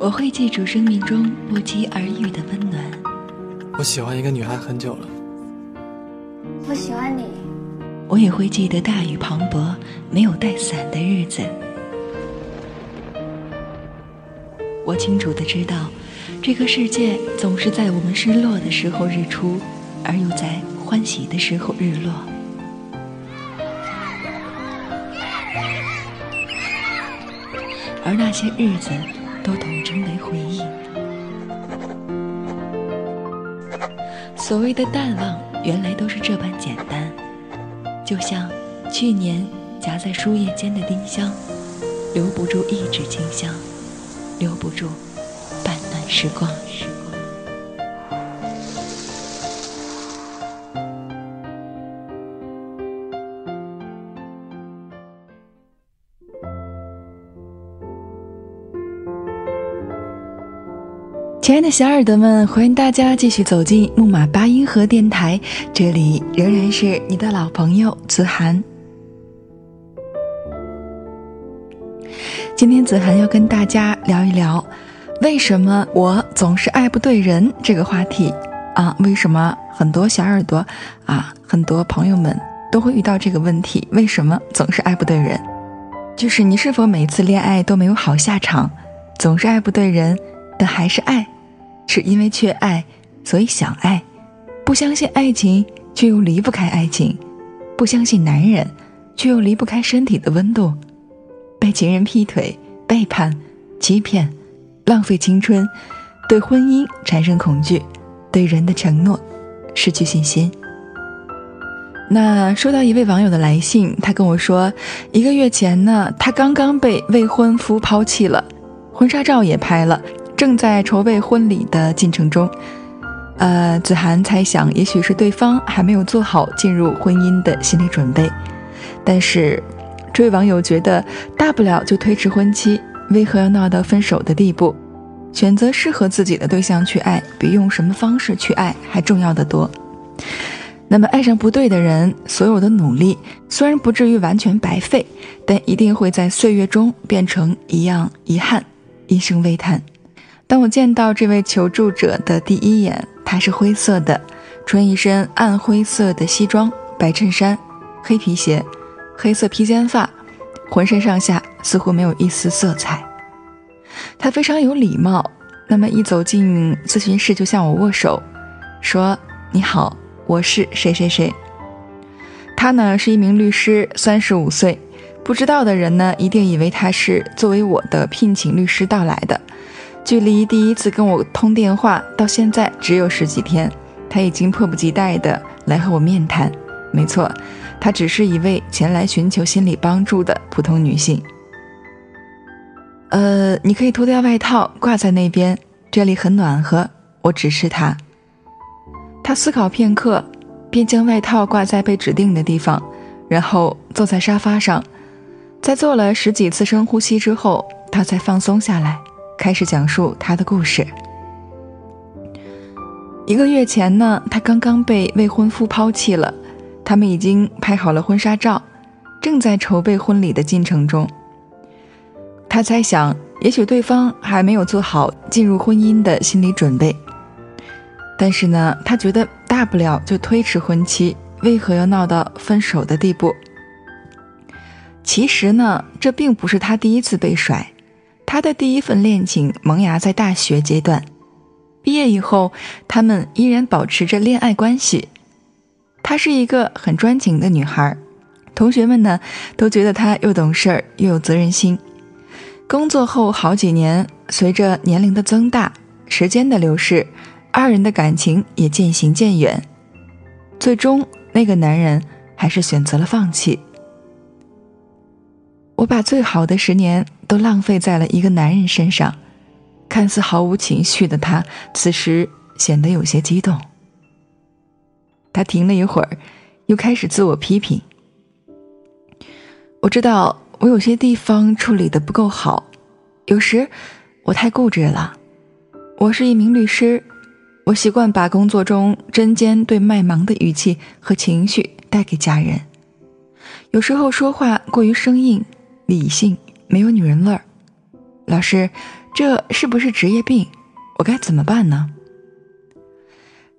我会记住生命中不期而遇的温暖。我喜欢一个女孩很久了。我喜欢你。我也会记得大雨磅礴、没有带伞的日子。我清楚的知道，这个世界总是在我们失落的时候日出，而又在欢喜的时候日落。而那些日子，都统称为回忆。所谓的淡忘，原来都是这般简单。就像去年夹在书页间的丁香，留不住一纸清香，留不住半段时光。亲爱的小耳朵们，欢迎大家继续走进木马八音盒电台，这里仍然是你的老朋友子涵。今天子涵要跟大家聊一聊，为什么我总是爱不对人这个话题啊？为什么很多小耳朵啊，很多朋友们都会遇到这个问题？为什么总是爱不对人？就是你是否每次恋爱都没有好下场，总是爱不对人？但还是爱，是因为缺爱，所以想爱；不相信爱情，却又离不开爱情；不相信男人，却又离不开身体的温度；被情人劈腿、背叛、欺骗、浪费青春，对婚姻产生恐惧，对人的承诺失去信心。那收到一位网友的来信，他跟我说，一个月前呢，他刚刚被未婚夫抛弃了，婚纱照也拍了。正在筹备婚礼的进程中，呃，子涵猜想，也许是对方还没有做好进入婚姻的心理准备。但是，这位网友觉得，大不了就推迟婚期，为何要闹到分手的地步？选择适合自己的对象去爱，比用什么方式去爱还重要的多。那么，爱上不对的人，所有的努力虽然不至于完全白费，但一定会在岁月中变成一样遗憾，一生微叹。当我见到这位求助者的第一眼，他是灰色的，穿一身暗灰色的西装、白衬衫、黑皮鞋、黑色披肩发，浑身上下似乎没有一丝色彩。他非常有礼貌，那么一走进咨询室就向我握手，说：“你好，我是谁谁谁。”他呢是一名律师，三十五岁。不知道的人呢，一定以为他是作为我的聘请律师到来的。距离第一次跟我通电话到现在只有十几天，他已经迫不及待的来和我面谈。没错，她只是一位前来寻求心理帮助的普通女性。呃，你可以脱掉外套挂在那边，这里很暖和。我指示他。他思考片刻，便将外套挂在被指定的地方，然后坐在沙发上。在做了十几次深呼吸之后，他才放松下来。开始讲述他的故事。一个月前呢，他刚刚被未婚夫抛弃了，他们已经拍好了婚纱照，正在筹备婚礼的进程中。他猜想，也许对方还没有做好进入婚姻的心理准备，但是呢，他觉得大不了就推迟婚期，为何要闹到分手的地步？其实呢，这并不是他第一次被甩。他的第一份恋情萌芽在大学阶段，毕业以后，他们依然保持着恋爱关系。她是一个很专情的女孩，同学们呢都觉得她又懂事儿又有责任心。工作后好几年，随着年龄的增大，时间的流逝，二人的感情也渐行渐远。最终，那个男人还是选择了放弃。我把最好的十年都浪费在了一个男人身上，看似毫无情绪的他，此时显得有些激动。他停了一会儿，又开始自我批评。我知道我有些地方处理的不够好，有时我太固执了。我是一名律师，我习惯把工作中针尖对麦芒的语气和情绪带给家人，有时候说话过于生硬。理性没有女人味儿，老师，这是不是职业病？我该怎么办呢？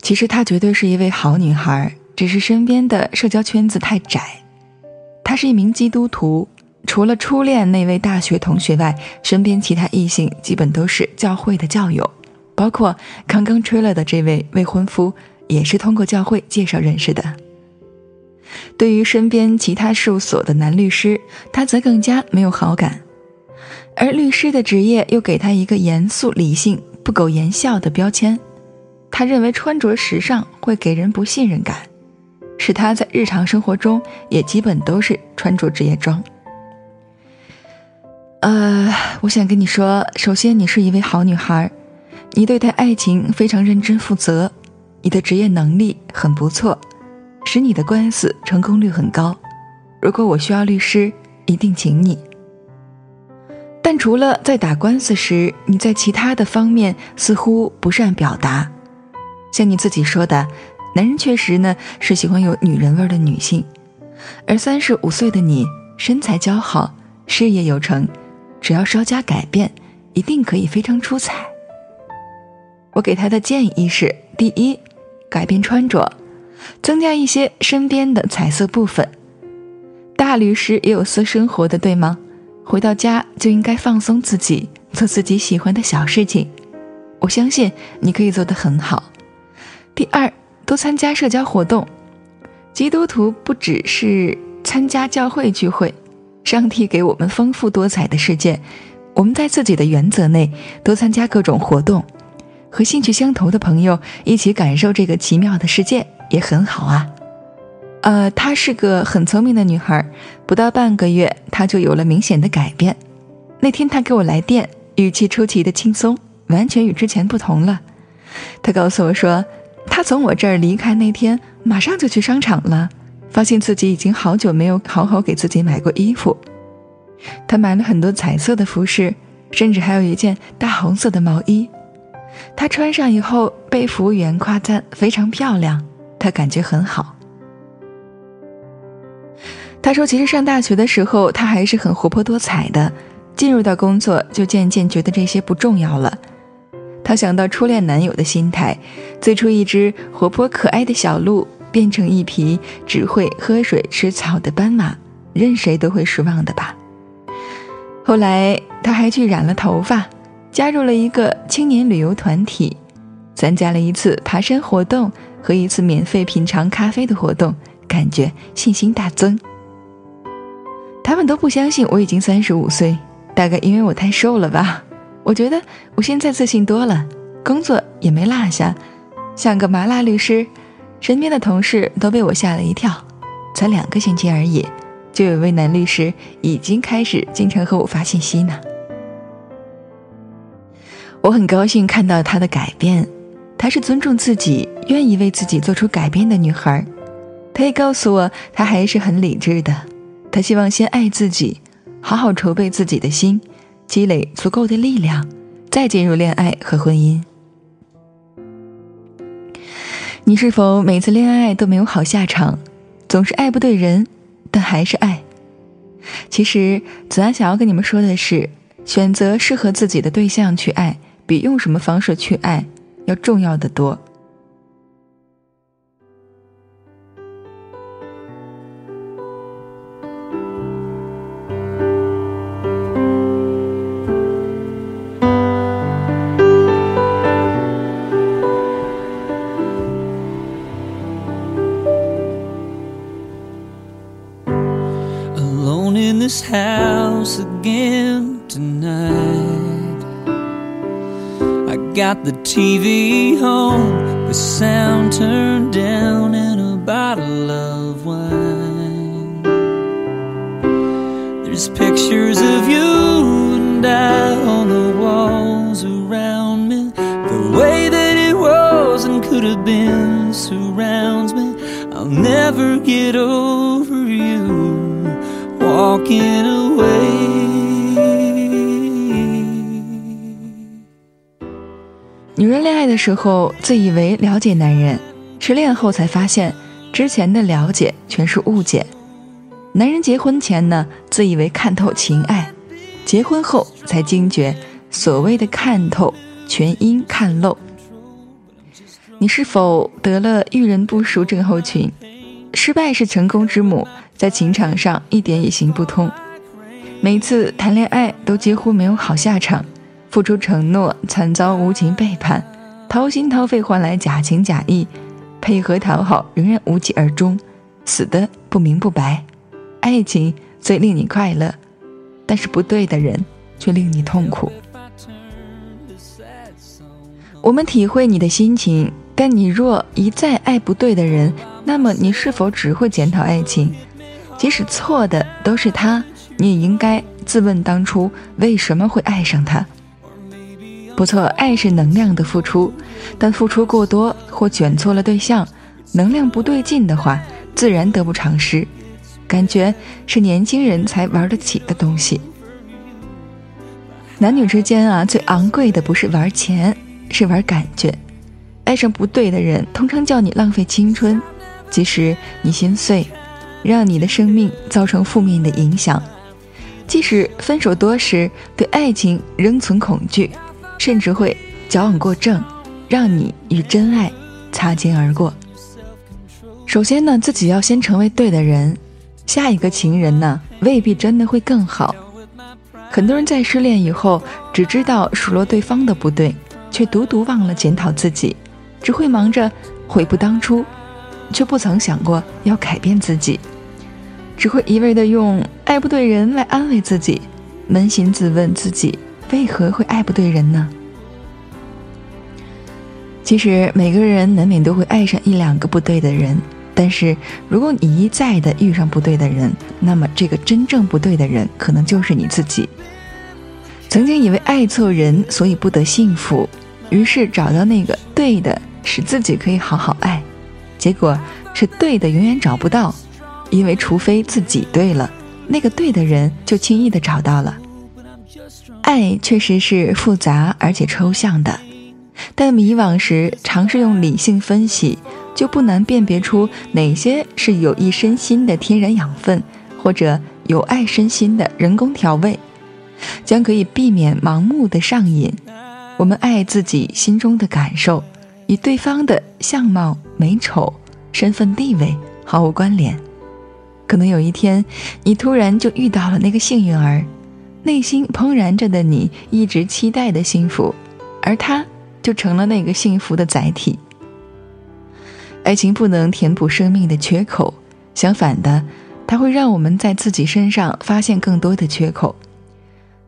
其实她绝对是一位好女孩，只是身边的社交圈子太窄。她是一名基督徒，除了初恋那位大学同学外，身边其他异性基本都是教会的教友，包括刚刚吹了的这位未婚夫，也是通过教会介绍认识的。对于身边其他事务所的男律师，他则更加没有好感。而律师的职业又给他一个严肃、理性、不苟言笑的标签。他认为穿着时尚会给人不信任感，使他在日常生活中也基本都是穿着职业装。呃，我想跟你说，首先你是一位好女孩，你对待爱情非常认真负责，你的职业能力很不错，使你的官司成功率很高。如果我需要律师，一定请你。但除了在打官司时，你在其他的方面似乎不善表达。像你自己说的，男人确实呢是喜欢有女人味的女性，而三十五岁的你身材姣好，事业有成，只要稍加改变，一定可以非常出彩。我给他的建议是：第一，改变穿着，增加一些身边的彩色部分。大律师也有私生活的，对吗？回到家就应该放松自己，做自己喜欢的小事情。我相信你可以做得很好。第二，多参加社交活动。基督徒不只是参加教会聚会，上帝给我们丰富多彩的世界。我们在自己的原则内多参加各种活动，和兴趣相投的朋友一起感受这个奇妙的世界也很好啊。呃，她是个很聪明的女孩，不到半个月，她就有了明显的改变。那天她给我来电，语气出奇的轻松，完全与之前不同了。她告诉我说，她从我这儿离开那天，马上就去商场了，发现自己已经好久没有好好给自己买过衣服。她买了很多彩色的服饰，甚至还有一件大红色的毛衣。她穿上以后，被服务员夸赞非常漂亮，她感觉很好。他说：“其实上大学的时候，他还是很活泼多彩的。进入到工作，就渐渐觉得这些不重要了。他想到初恋男友的心态，最初一只活泼可爱的小鹿，变成一匹只会喝水吃草的斑马，任谁都会失望的吧。后来，他还去染了头发，加入了一个青年旅游团体，参加了一次爬山活动和一次免费品尝咖啡的活动，感觉信心大增。”他们都不相信我已经三十五岁，大概因为我太瘦了吧。我觉得我现在自信多了，工作也没落下，像个麻辣律师。身边的同事都被我吓了一跳。才两个星期而已，就有位男律师已经开始经常和我发信息呢。我很高兴看到他的改变，她是尊重自己、愿意为自己做出改变的女孩。她也告诉我，她还是很理智的。她希望先爱自己，好好筹备自己的心，积累足够的力量，再进入恋爱和婚姻。你是否每次恋爱都没有好下场，总是爱不对人，但还是爱？其实子安想要跟你们说的是，选择适合自己的对象去爱，比用什么方式去爱要重要的多。Got the TV on, the sound turned down, and a bottle of wine. There's pictures of you and I on the walls around me. The way that it was and could have been surrounds me. I'll never get over you walking away。女人恋爱的时候，自以为了解男人，失恋后才发现，之前的了解全是误解。男人结婚前呢，自以为看透情爱，结婚后才惊觉，所谓的看透，全因看漏。你是否得了遇人不淑症候群？失败是成功之母，在情场上一点也行不通。每次谈恋爱都几乎没有好下场，付出承诺惨遭无情背叛，掏心掏肺换来假情假意，配合讨好仍然无疾而终，死的不明不白。爱情最令你快乐，但是不对的人却令你痛苦。我们体会你的心情，但你若一再爱不对的人，那么你是否只会检讨爱情？即使错的都是他。你也应该自问当初为什么会爱上他。不错，爱是能量的付出，但付出过多或选错了对象，能量不对劲的话，自然得不偿失。感觉是年轻人才玩得起的东西。男女之间啊，最昂贵的不是玩钱，是玩感觉。爱上不对的人，通常叫你浪费青春，即使你心碎，让你的生命造成负面的影响。即使分手多时，对爱情仍存恐惧，甚至会矫枉过正，让你与真爱擦肩而过。首先呢，自己要先成为对的人，下一个情人呢，未必真的会更好。很多人在失恋以后，只知道数落对方的不对，却独独忘了检讨自己，只会忙着悔不当初，却不曾想过要改变自己。只会一味的用爱不对人来安慰自己，扪心自问自己为何会爱不对人呢？其实每个人难免都会爱上一两个不对的人，但是如果你一再的遇上不对的人，那么这个真正不对的人可能就是你自己。曾经以为爱错人，所以不得幸福，于是找到那个对的，使自己可以好好爱，结果是对的永远找不到。因为除非自己对了，那个对的人就轻易的找到了。爱确实是复杂而且抽象的，但迷惘时尝试用理性分析，就不难辨别出哪些是有益身心的天然养分，或者有爱身心的人工调味，将可以避免盲目的上瘾。我们爱自己心中的感受，与对方的相貌、美丑、身份地位毫无关联。可能有一天，你突然就遇到了那个幸运儿，内心怦然着的你一直期待的幸福，而他就成了那个幸福的载体。爱情不能填补生命的缺口，相反的，它会让我们在自己身上发现更多的缺口。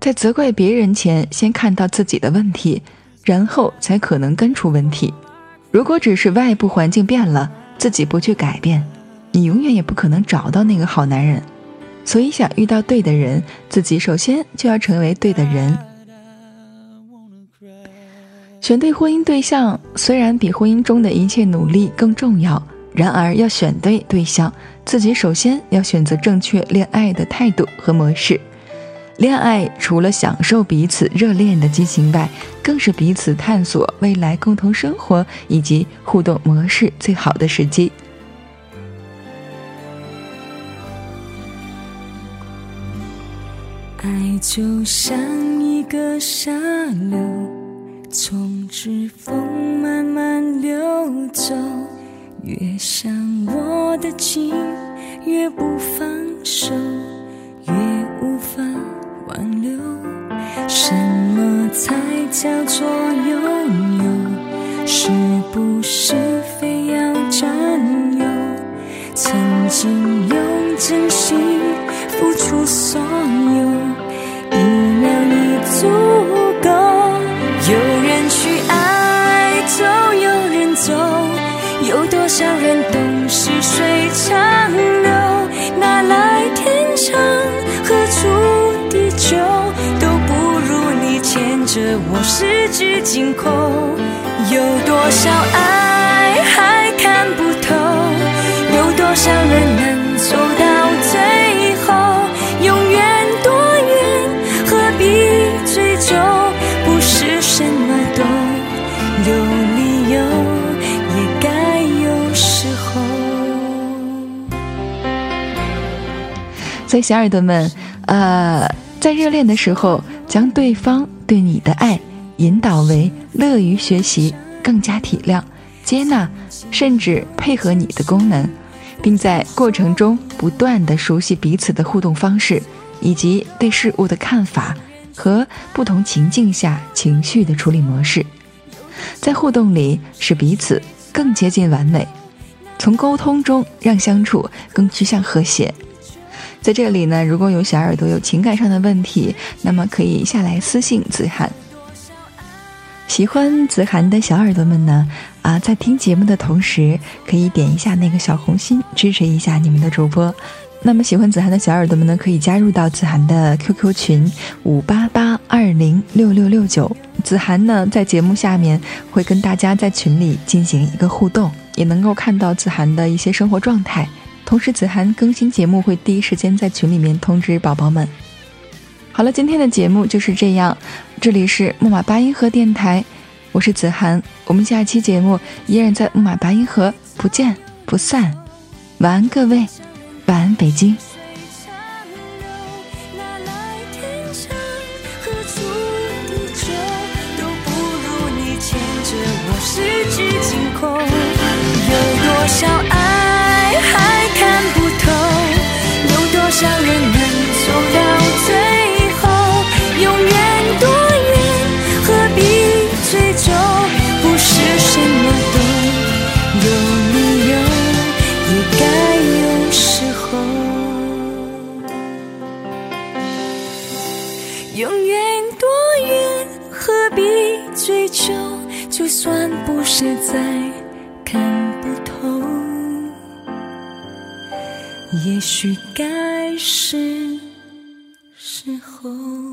在责怪别人前，先看到自己的问题，然后才可能根除问题。如果只是外部环境变了，自己不去改变。你永远也不可能找到那个好男人，所以想遇到对的人，自己首先就要成为对的人。选对婚姻对象虽然比婚姻中的一切努力更重要，然而要选对对象，自己首先要选择正确恋爱的态度和模式。恋爱除了享受彼此热恋的激情外，更是彼此探索未来共同生活以及互动模式最好的时机。爱就像一个沙流，从指缝慢慢流走，越想握得紧，越不放手，越无法挽留。什么才叫做拥有？是不是非要占有？曾经用真心付出所有。十指紧扣，有多少爱还看不透，有多少人能走到最后，永远多远，何必追究？不是什么都有理由，也该有时候。所以，小耳朵们，呃，在热恋的时候，将对方。对你的爱引导为乐于学习、更加体谅、接纳，甚至配合你的功能，并在过程中不断的熟悉彼此的互动方式，以及对事物的看法和不同情境下情绪的处理模式，在互动里使彼此更接近完美，从沟通中让相处更趋向和谐。在这里呢，如果有小耳朵有情感上的问题，那么可以下来私信子涵。喜欢子涵的小耳朵们呢，啊，在听节目的同时，可以点一下那个小红心，支持一下你们的主播。那么喜欢子涵的小耳朵们呢，可以加入到子涵的 QQ 群五八八二零六六六九。子涵呢，在节目下面会跟大家在群里进行一个互动，也能够看到子涵的一些生活状态。同时，子涵更新节目会第一时间在群里面通知宝宝们。好了，今天的节目就是这样。这里是木马八音盒电台，我是子涵。我们下期节目依然在木马八音盒，不见不散。晚安，各位，晚安，北京。有多少爱？许该是时候。